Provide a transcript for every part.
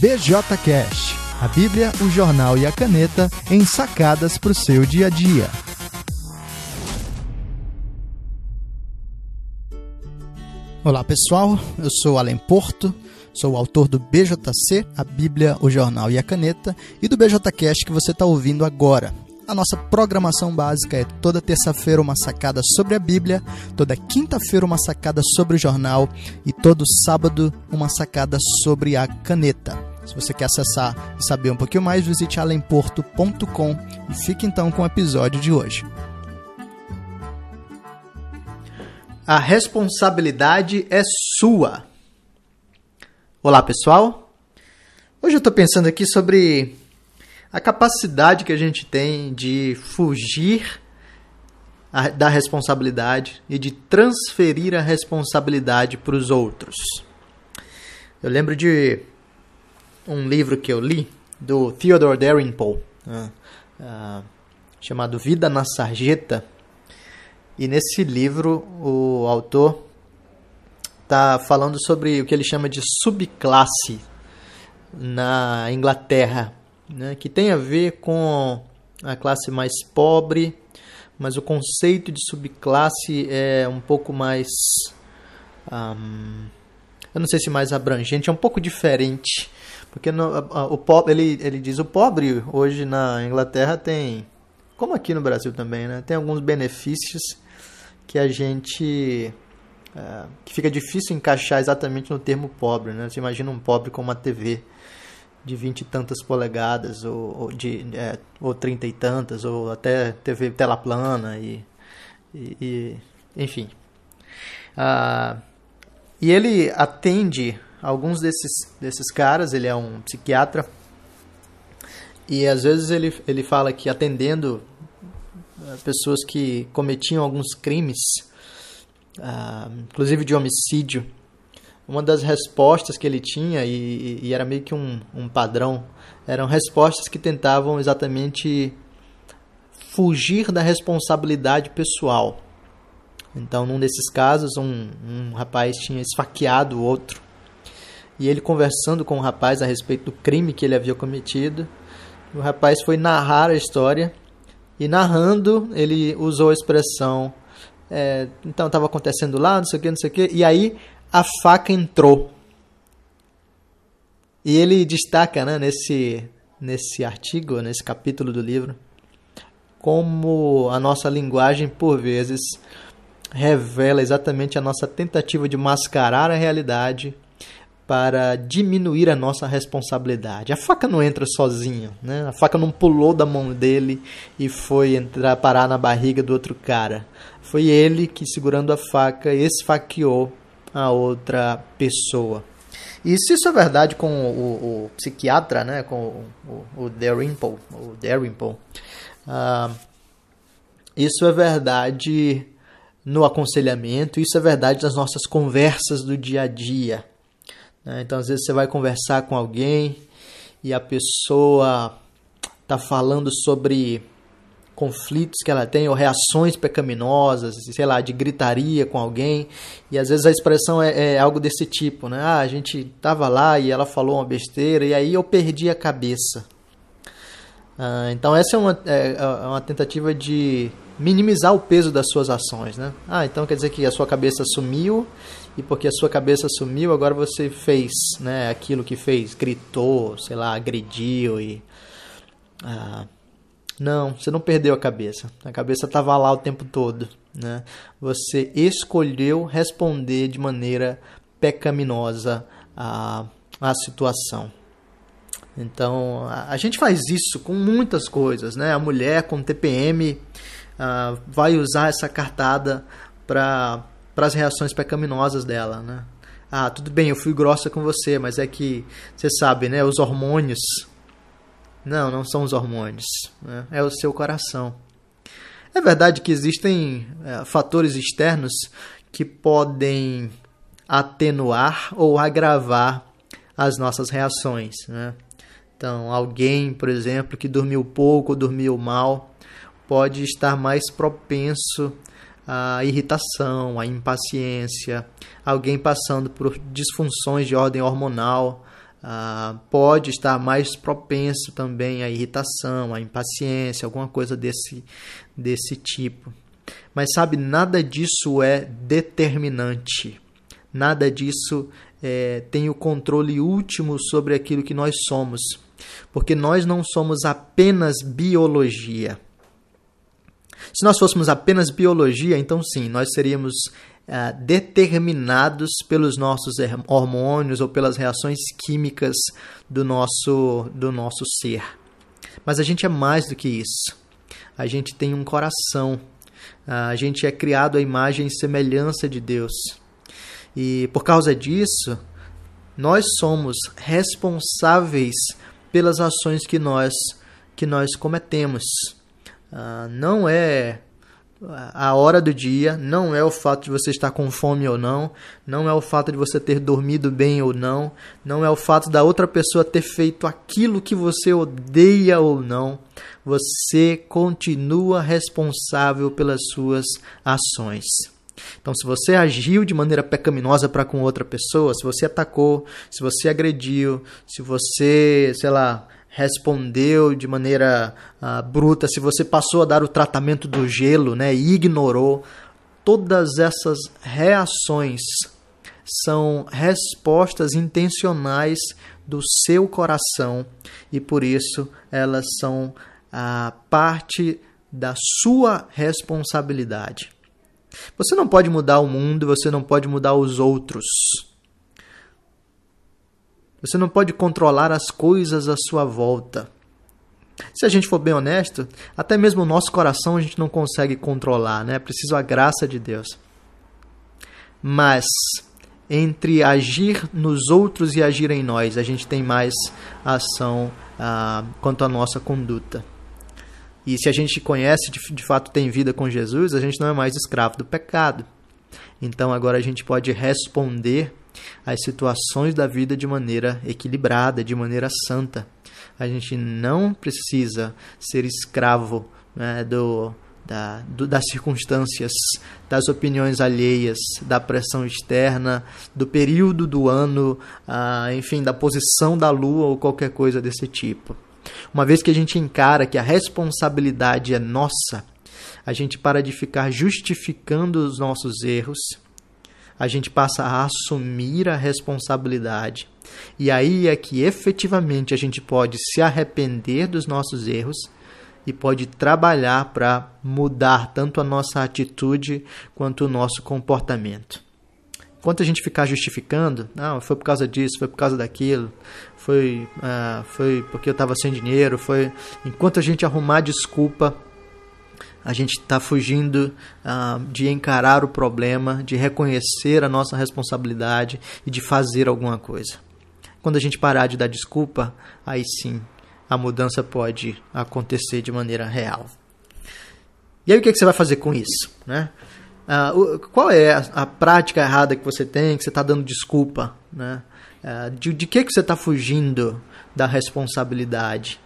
BJCast, a Bíblia, o jornal e a caneta em sacadas para o seu dia a dia. Olá pessoal, eu sou Alan Porto, sou o autor do BJC, a Bíblia, o jornal e a caneta, e do BJCast que você está ouvindo agora. A nossa programação básica é toda terça-feira uma sacada sobre a Bíblia, toda quinta-feira uma sacada sobre o jornal e todo sábado uma sacada sobre a caneta. Se você quer acessar e saber um pouquinho mais, visite alemporto.com e fique então com o episódio de hoje. A responsabilidade é sua. Olá, pessoal. Hoje eu estou pensando aqui sobre a capacidade que a gente tem de fugir da responsabilidade e de transferir a responsabilidade para os outros. Eu lembro de um livro que eu li do Theodore Dalrymple, uh, uh, chamado Vida na Sarjeta. E nesse livro o autor está falando sobre o que ele chama de subclasse na Inglaterra né, que tem a ver com a classe mais pobre, mas o conceito de subclasse é um pouco mais. Um, eu não sei se mais abrangente, é um pouco diferente. Porque no, a, o pobre, ele, ele diz o pobre hoje na Inglaterra tem, como aqui no Brasil também, né, tem alguns benefícios que a gente. Uh, que fica difícil encaixar exatamente no termo pobre. Né? Você imagina um pobre com uma TV de vinte e tantas polegadas, ou, ou de é, ou trinta e tantas, ou até TV tela plana, e, e, e enfim. Ah, e ele atende alguns desses, desses caras, ele é um psiquiatra, e às vezes ele, ele fala que atendendo ah, pessoas que cometiam alguns crimes, ah, inclusive de homicídio, uma das respostas que ele tinha, e, e era meio que um, um padrão, eram respostas que tentavam exatamente fugir da responsabilidade pessoal. Então, num desses casos, um, um rapaz tinha esfaqueado o outro. E ele conversando com o rapaz a respeito do crime que ele havia cometido, o rapaz foi narrar a história e narrando ele usou a expressão é, então estava acontecendo lá, não sei o que, não sei o que, e aí a faca entrou. E ele destaca né, nesse, nesse artigo, nesse capítulo do livro, como a nossa linguagem, por vezes, revela exatamente a nossa tentativa de mascarar a realidade para diminuir a nossa responsabilidade. A faca não entra sozinha, né? A faca não pulou da mão dele e foi entrar parar na barriga do outro cara. Foi ele que segurando a faca esfaqueou a outra pessoa. E se isso é verdade com o, o psiquiatra, né, com o, o, o o Dalrymple uh, isso é verdade no aconselhamento, isso é verdade nas nossas conversas do dia a dia. Né? Então, às vezes você vai conversar com alguém e a pessoa está falando sobre conflitos que ela tem ou reações pecaminosas, sei lá, de gritaria com alguém. E às vezes a expressão é, é algo desse tipo, né? Ah, a gente tava lá e ela falou uma besteira e aí eu perdi a cabeça. Ah, então essa é uma, é, é uma tentativa de minimizar o peso das suas ações, né? Ah, então quer dizer que a sua cabeça sumiu e porque a sua cabeça sumiu agora você fez, né? Aquilo que fez, gritou, sei lá, agrediu e ah, não, você não perdeu a cabeça. A cabeça estava lá o tempo todo. Né? Você escolheu responder de maneira pecaminosa à, à situação. Então, a, a gente faz isso com muitas coisas. Né? A mulher com TPM uh, ah, vai usar essa cartada para as reações pecaminosas dela. Né? Ah, tudo bem, eu fui grossa com você, mas é que você sabe, né? Os hormônios não, não são os hormônios, né? é o seu coração. É verdade que existem é, fatores externos que podem atenuar ou agravar as nossas reações. Né? Então, alguém, por exemplo, que dormiu pouco ou dormiu mal, pode estar mais propenso à irritação, à impaciência. Alguém passando por disfunções de ordem hormonal ah, pode estar mais propenso também à irritação, à impaciência, alguma coisa desse, desse tipo. Mas sabe, nada disso é determinante. Nada disso é, tem o controle último sobre aquilo que nós somos. Porque nós não somos apenas biologia. Se nós fôssemos apenas biologia, então sim, nós seríamos é, determinados pelos nossos hormônios ou pelas reações químicas do nosso, do nosso ser. Mas a gente é mais do que isso. A gente tem um coração. A gente é criado à imagem e semelhança de Deus. E por causa disso, nós somos responsáveis pelas ações que nós que nós cometemos. Uh, não é a hora do dia, não é o fato de você estar com fome ou não, não é o fato de você ter dormido bem ou não, não é o fato da outra pessoa ter feito aquilo que você odeia ou não. Você continua responsável pelas suas ações. Então, se você agiu de maneira pecaminosa para com outra pessoa, se você atacou, se você agrediu, se você, sei lá, respondeu de maneira uh, bruta, se você passou a dar o tratamento do gelo né, e ignorou, todas essas reações são respostas intencionais do seu coração e por isso elas são a uh, parte da sua responsabilidade. Você não pode mudar o mundo, você não pode mudar os outros. Você não pode controlar as coisas à sua volta. Se a gente for bem honesto, até mesmo o nosso coração a gente não consegue controlar, né? É preciso a graça de Deus. Mas entre agir nos outros e agir em nós, a gente tem mais ação ah, quanto à nossa conduta. E se a gente conhece, de, de fato tem vida com Jesus, a gente não é mais escravo do pecado. Então agora a gente pode responder as situações da vida de maneira equilibrada, de maneira santa. A gente não precisa ser escravo né, do, da, do, das circunstâncias, das opiniões alheias, da pressão externa, do período do ano, ah, enfim, da posição da lua ou qualquer coisa desse tipo. Uma vez que a gente encara que a responsabilidade é nossa, a gente para de ficar justificando os nossos erros, a gente passa a assumir a responsabilidade. E aí é que efetivamente a gente pode se arrepender dos nossos erros e pode trabalhar para mudar tanto a nossa atitude quanto o nosso comportamento. Enquanto a gente ficar justificando, não, foi por causa disso, foi por causa daquilo, foi, uh, foi porque eu estava sem dinheiro, foi. Enquanto a gente arrumar desculpa, a gente está fugindo uh, de encarar o problema, de reconhecer a nossa responsabilidade e de fazer alguma coisa. Quando a gente parar de dar desculpa, aí sim a mudança pode acontecer de maneira real. E aí o que, é que você vai fazer com isso? Né? Uh, qual é a, a, prática errada que você tem, que você está dando desculpa? Né? Uh, de, de que, que você está fugindo da responsabilidade?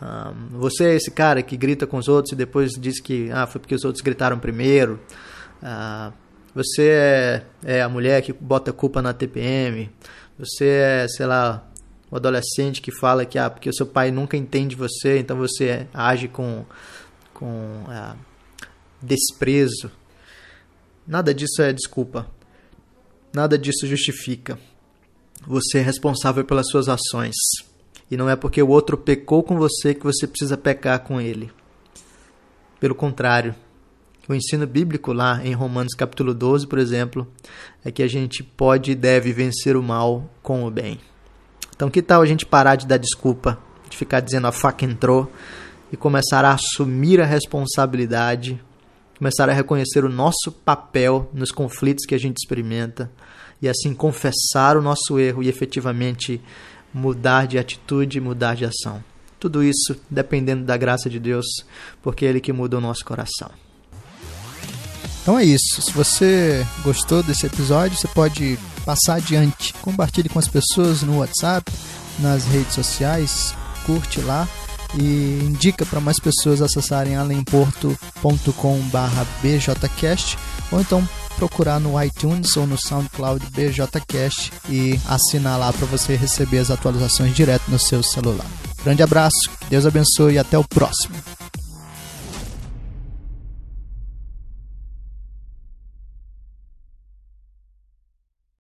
Um, você é esse cara que grita com os outros e depois diz que ah, foi porque os outros gritaram primeiro. Uh, você é, é, a mulher que bota culpa na TPM. Você é, sei lá, o adolescente que fala que ah, porque o seu pai nunca entende você, então você age com, com uh, desprezo. Nada disso é desculpa. Nada disso justifica. Você é responsável pelas suas ações. E não é porque o outro pecou com você que você precisa pecar com ele. Pelo contrário, o ensino bíblico lá em Romanos capítulo 12, por exemplo, é que a gente pode e deve vencer o mal com o bem. Então, que tal a gente parar de dar desculpa, de ficar dizendo a faca entrou e começar a assumir a responsabilidade, começar a reconhecer o nosso papel nos conflitos que a gente experimenta e assim confessar o nosso erro e efetivamente mudar de atitude, mudar de ação. Tudo isso dependendo da graça de Deus, porque é Ele que muda o nosso coração. Então é isso. Se você gostou desse episódio, você pode passar adiante. Compartilhe com as pessoas no WhatsApp, nas redes sociais, curte lá e indica para mais pessoas acessarem alemporto.com/bjcast ou então procurar no iTunes ou no SoundCloud BJCast e assinar lá para você receber as atualizações direto no seu celular. Grande abraço, Deus abençoe e até o próximo.